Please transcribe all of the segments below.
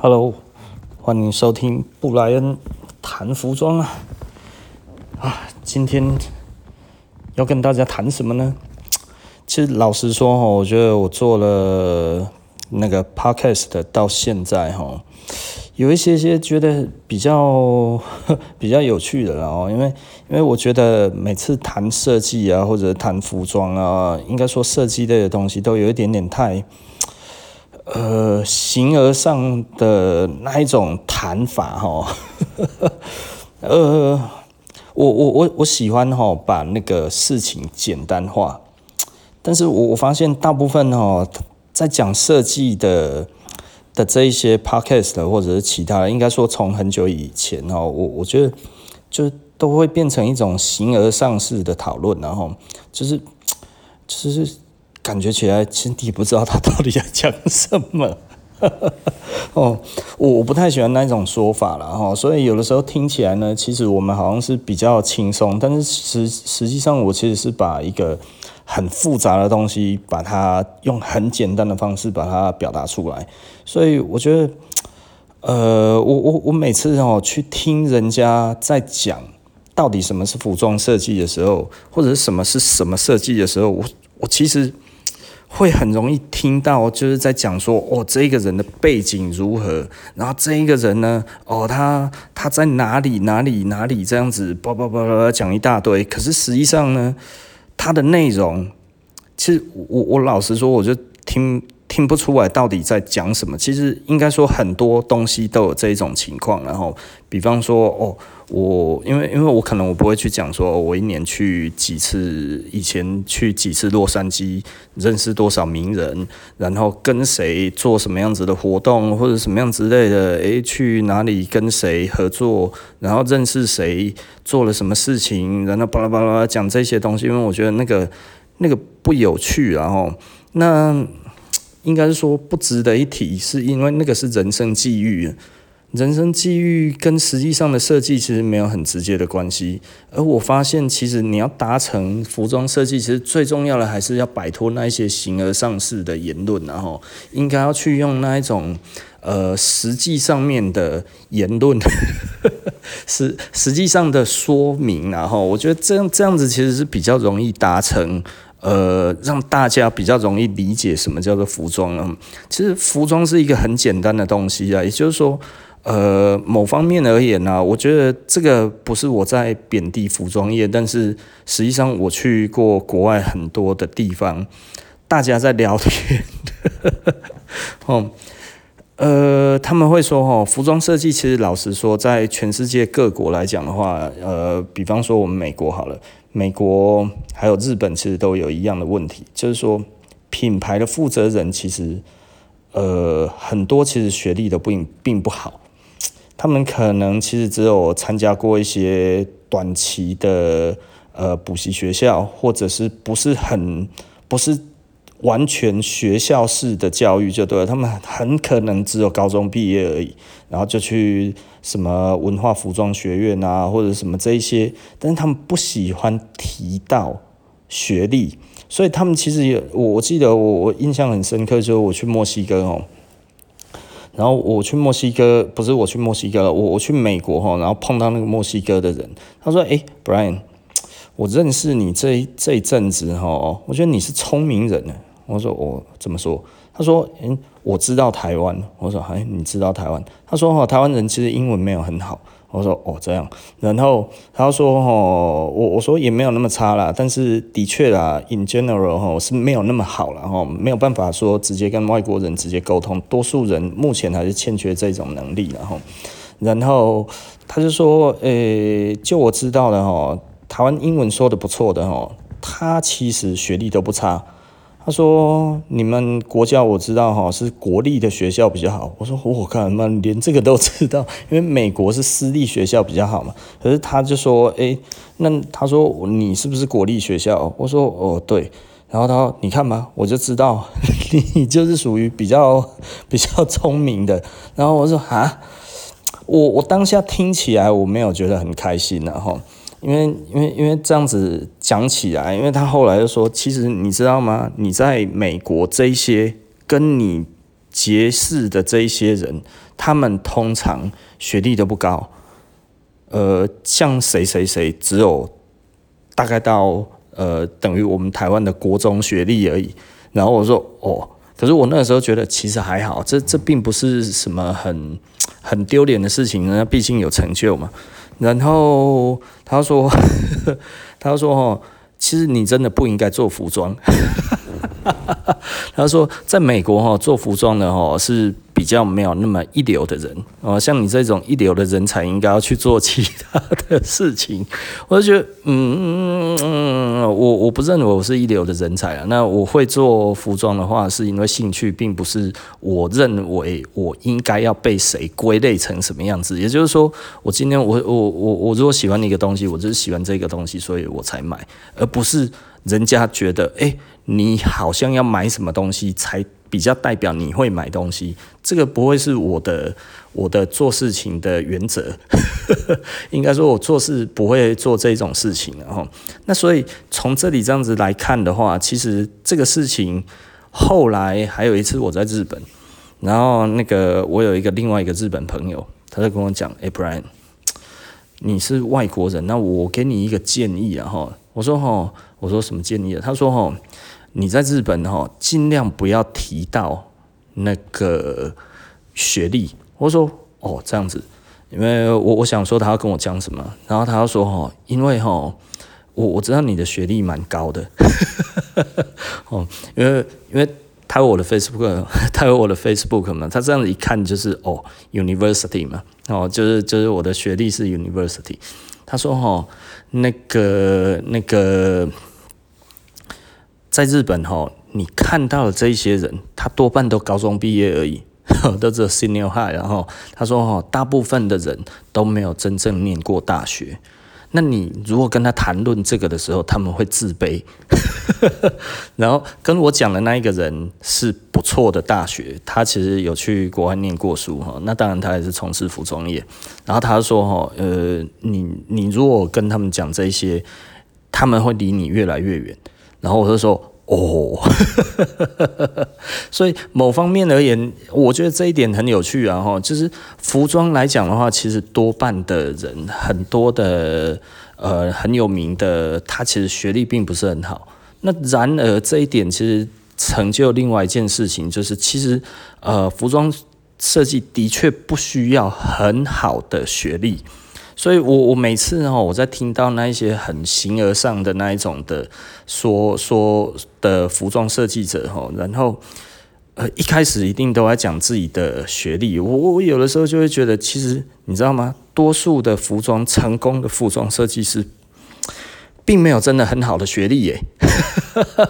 Hello，欢迎收听布莱恩谈服装啊！啊，今天要跟大家谈什么呢？其实老实说哈，我觉得我做了那个 podcast 到现在哈，有一些些觉得比较 比较有趣的了哦，因为因为我觉得每次谈设计啊，或者谈服装啊，应该说设计类的东西，都有一点点太。呃，形而上的那一种谈法哈，呃，我我我我喜欢哈把那个事情简单化，但是我我发现大部分哈在讲设计的的这一些 podcast 或者是其他，应该说从很久以前哈，我我觉得就都会变成一种形而上式的讨论，然后就是就是。感觉起来，其实你不知道他到底在讲什么。哦，我我不太喜欢那种说法了哈，所以有的时候听起来呢，其实我们好像是比较轻松，但是实实际上我其实是把一个很复杂的东西，把它用很简单的方式把它表达出来。所以我觉得，呃，我我我每次哦去听人家在讲到底什么是服装设计的时候，或者是什么是什么设计的时候，我我其实。会很容易听到，就是在讲说，哦，这一个人的背景如何，然后这一个人呢，哦，他他在哪里哪里哪里这样子，叭叭叭叭讲一大堆。可是实际上呢，他的内容，其实我我老实说，我就听听不出来到底在讲什么。其实应该说很多东西都有这一种情况，然后比方说，哦。我因为因为我可能我不会去讲说，我一年去几次，以前去几次洛杉矶，认识多少名人，然后跟谁做什么样子的活动或者什么样之类的，诶，去哪里跟谁合作，然后认识谁，做了什么事情，然后巴拉巴拉讲这些东西，因为我觉得那个那个不有趣，然后那应该是说不值得一提，是因为那个是人生际遇。人生际遇跟实际上的设计其实没有很直接的关系，而我发现，其实你要达成服装设计，其实最重要的还是要摆脱那一些形而上式的言论，然后应该要去用那一种呃实际上面的言论，实实际上的说明，然后我觉得这样这样子其实是比较容易达成，呃，让大家比较容易理解什么叫做服装啊。其实服装是一个很简单的东西啊，也就是说。呃，某方面而言呢、我觉得这个不是我在贬低服装业，但是实际上我去过国外很多的地方，大家在聊天，哦，呃，他们会说，哦，服装设计其实老实说，在全世界各国来讲的话，呃，比方说我们美国好了，美国还有日本其实都有一样的问题，就是说品牌的负责人其实，呃，很多其实学历都并并不好。他们可能其实只有参加过一些短期的呃补习学校，或者是不是很不是完全学校式的教育就对了。他们很可能只有高中毕业而已，然后就去什么文化服装学院啊，或者什么这一些，但是他们不喜欢提到学历，所以他们其实也我我记得我我印象很深刻，就是我去墨西哥哦。然后我去墨西哥，不是我去墨西哥，我我去美国哈，然后碰到那个墨西哥的人，他说：“诶，Brian，我认识你这这一阵子哈，我觉得你是聪明人呢。”我说：“我怎么说？”他说：“嗯，我知道台湾。”我说：“哎，你知道台湾？”他说：“哈，台湾人其实英文没有很好。”我说哦这样，然后他说哦，我我说也没有那么差啦，但是的确啦，in general 哈是没有那么好啦。哈，没有办法说直接跟外国人直接沟通，多数人目前还是欠缺这种能力，然后，然后他就说，诶，就我知道的哈，台湾英文说的不错的哈，他其实学历都不差。他说：“你们国家我知道哈，是国立的学校比较好。”我说：“我靠，妈，连这个都知道？因为美国是私立学校比较好嘛。”可是他就说：“诶，那他说你是不是国立学校？”我说：“哦，对。”然后他说：“你看嘛，我就知道 你就是属于比较 比较聪明的。”然后我说：“啊，我我当下听起来我没有觉得很开心然后。”因为因为因为这样子讲起来，因为他后来就说，其实你知道吗？你在美国这一些跟你结识的这一些人，他们通常学历都不高，呃，像谁谁谁只有大概到呃等于我们台湾的国中学历而已。然后我说哦，可是我那个时候觉得其实还好，这这并不是什么很很丢脸的事情，那毕竟有成就嘛。然后他说，他说哦，其实你真的不应该做服装。他说，在美国哈做服装的哈是比较没有那么一流的人哦，像你这种一流的人才应该要去做其他的事情。我就觉得，嗯，我我不认为我是一流的人才啊。那我会做服装的话，是因为兴趣，并不是我认为我应该要被谁归类成什么样子。也就是说，我今天我我我我如果喜欢一个东西，我就是喜欢这个东西，所以我才买，而不是人家觉得，哎、你好像要买什么东西才比较代表你会买东西，这个不会是我的我的做事情的原则，应该说我做事不会做这种事情，然后那所以从这里这样子来看的话，其实这个事情后来还有一次我在日本，然后那个我有一个另外一个日本朋友，他在跟我讲，哎，Brian，你是外国人，那我给你一个建议啊，哈，我说哈，我说什么建议啊？他说哈。你在日本哈，尽量不要提到那个学历。我说哦，这样子，因为我我想说他要跟我讲什么，然后他要说哈，因为哈，我我知道你的学历蛮高的，哦，因为因为他有我的 Facebook，他有我的 Facebook 嘛，他这样子一看就是哦，University 嘛，哦，就是就是我的学历是 University。他说哈，那个那个。在日本哈，你看到的这一些人，他多半都高中毕业而已，都只有 senior high。然后他说哈，大部分的人都没有真正念过大学。那你如果跟他谈论这个的时候，他们会自卑。然后跟我讲的那一个人是不错的大学，他其实有去国外念过书哈。那当然他也是从事服装业。然后他说哈，呃，你你如果跟他们讲这些，他们会离你越来越远。然后我就说哦，所以某方面而言，我觉得这一点很有趣啊哈，就是服装来讲的话，其实多半的人很多的呃很有名的，他其实学历并不是很好。那然而这一点其实成就另外一件事情，就是其实呃服装设计的确不需要很好的学历。所以我，我每次哈，我在听到那一些很形而上的那一种的说说的服装设计者哈，然后呃一开始一定都在讲自己的学历，我我有的时候就会觉得，其实你知道吗？多数的服装成功的服装设计师，并没有真的很好的学历耶。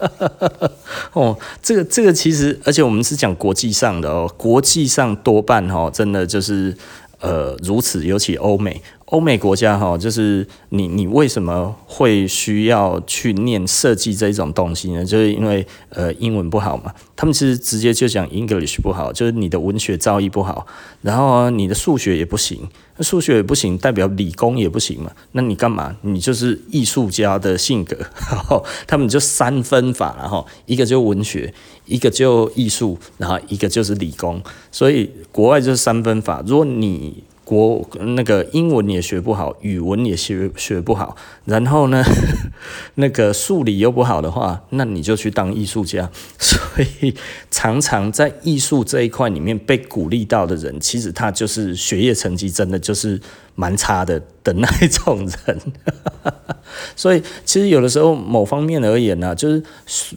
哦，这个这个其实，而且我们是讲国际上的哦，国际上多半哈，真的就是呃如此，尤其欧美。欧美国家哈，就是你你为什么会需要去念设计这种东西呢？就是因为呃英文不好嘛，他们其实直接就讲 English 不好，就是你的文学造诣不好，然后你的数学也不行，那数学也不行，代表理工也不行嘛。那你干嘛？你就是艺术家的性格，然 后他们就三分法，然后一个就文学，一个就艺术，然后一个就是理工。所以国外就是三分法，如果你国那个英文也学不好，语文也学学不好，然后呢，那个数理又不好的话，那你就去当艺术家。所以常常在艺术这一块里面被鼓励到的人，其实他就是学业成绩真的就是蛮差的的那一种人。所以其实有的时候某方面而言呢、就是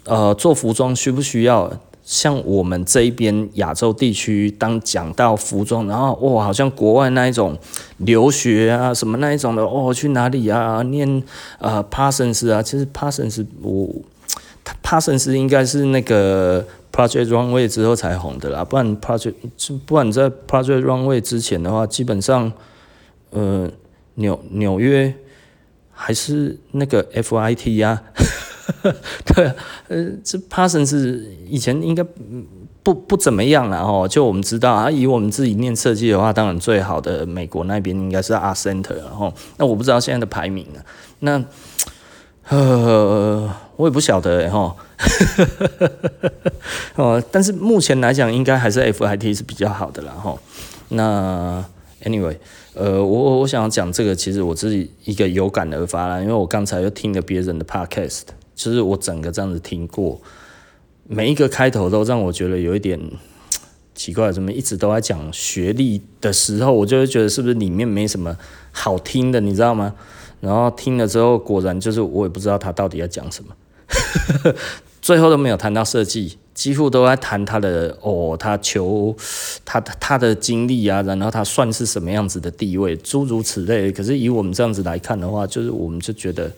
呃做服装需不需要？像我们这一边亚洲地区，当讲到服装，然后哇，好像国外那一种留学啊，什么那一种的哦，去哪里啊？念呃 Parsons 啊，其实 Parsons 我 Parsons 应该是那个 Project Runway 之后才红的啦，不然 Project 不然在 Project Runway 之前的话，基本上呃纽纽约还是那个 FIT 呀、啊。对，呃，这 Parson 是以前应该不不怎么样了哦。就我们知道啊，以我们自己念设计的话，当然最好的美国那边应该是 Art Center，然后那我不知道现在的排名了。那呃，我也不晓得哈。哦，但是目前来讲，应该还是 FIT 是比较好的啦哈。那 anyway，呃，我我想要讲这个，其实我自己一个有感而发啦，因为我刚才又听了别人的 podcast，就是我整个这样子听过，每一个开头都让我觉得有一点奇怪，怎么一直都在讲学历的时候，我就会觉得是不是里面没什么好听的，你知道吗？然后听了之后，果然就是我也不知道他到底要讲什么。最后都没有谈到设计，几乎都在谈他的哦，他求他他的经历啊，然后他算是什么样子的地位，诸如此类。可是以我们这样子来看的话，就是我们就觉得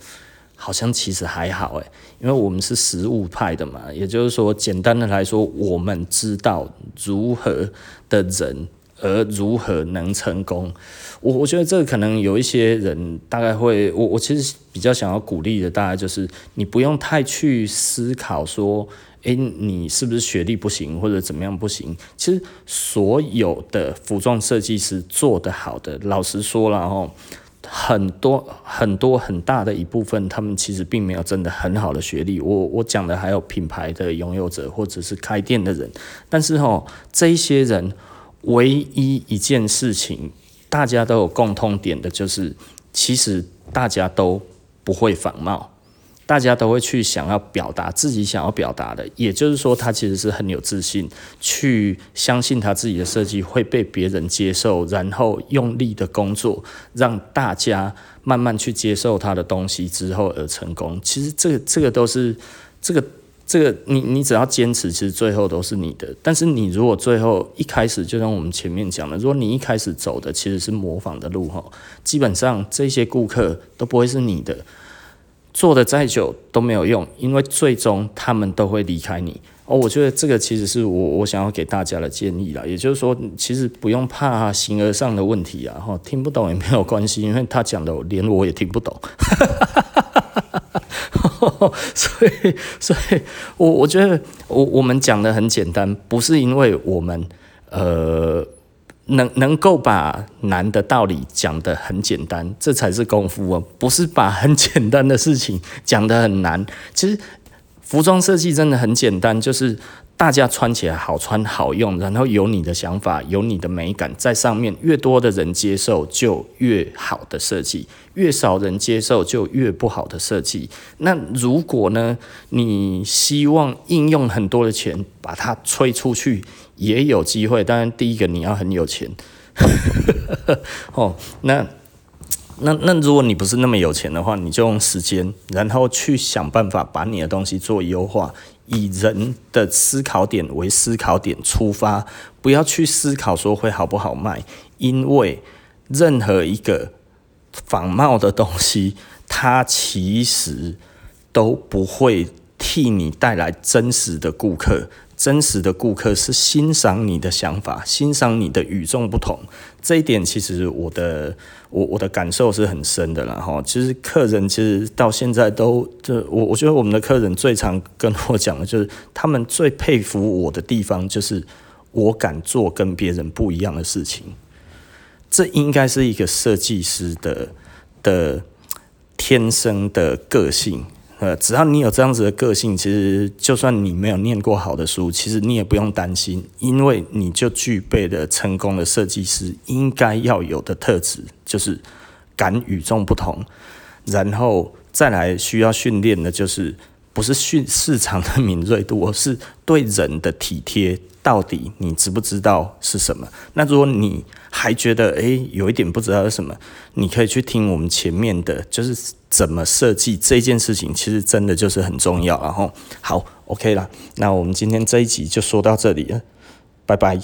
好像其实还好诶，因为我们是实务派的嘛，也就是说，简单的来说，我们知道如何的人。而如何能成功？我我觉得这个可能有一些人大概会，我我其实比较想要鼓励的，大概就是你不用太去思考说，诶，你是不是学历不行或者怎么样不行？其实所有的服装设计师做得好的，老实说了哈，很多很多很大的一部分，他们其实并没有真的很好的学历。我我讲的还有品牌的拥有者或者是开店的人，但是哦，这一些人。唯一一件事情，大家都有共通点的，就是其实大家都不会仿冒，大家都会去想要表达自己想要表达的，也就是说，他其实是很有自信，去相信他自己的设计会被别人接受，然后用力的工作，让大家慢慢去接受他的东西之后而成功。其实这个这个都是这个。这个你你只要坚持，其实最后都是你的。但是你如果最后一开始就像我们前面讲的，如果你一开始走的其实是模仿的路哈，基本上这些顾客都不会是你的，做的再久都没有用，因为最终他们都会离开你。哦，我觉得这个其实是我我想要给大家的建议啦，也就是说，其实不用怕形而上的问题啊，哈，听不懂也没有关系，因为他讲的连我也听不懂。所以，所以我我觉得我我们讲的很简单，不是因为我们呃能能够把难的道理讲得很简单，这才是功夫哦，不是把很简单的事情讲得很难。其实服装设计真的很简单，就是。大家穿起来好穿好用，然后有你的想法，有你的美感在上面，越多的人接受就越好的设计，越少人接受就越不好的设计。那如果呢，你希望应用很多的钱把它吹出去，也有机会。当然，第一个你要很有钱，哦，那那那如果你不是那么有钱的话，你就用时间，然后去想办法把你的东西做优化。以人的思考点为思考点出发，不要去思考说会好不好卖，因为任何一个仿冒的东西，它其实都不会替你带来真实的顾客。真实的顾客是欣赏你的想法，欣赏你的与众不同。这一点其实我的我我的感受是很深的啦哈。其实客人其实到现在都就我我觉得我们的客人最常跟我讲的就是，他们最佩服我的地方就是我敢做跟别人不一样的事情。这应该是一个设计师的的天生的个性。呃，只要你有这样子的个性，其实就算你没有念过好的书，其实你也不用担心，因为你就具备了成功的设计师应该要有的特质，就是敢与众不同。然后再来需要训练的，就是不是训市场的敏锐度，而是对人的体贴。到底你知不知道是什么？那如果你还觉得诶有一点不知道是什么，你可以去听我们前面的，就是怎么设计这件事情，其实真的就是很重要。然后好，OK 了，那我们今天这一集就说到这里了，拜拜。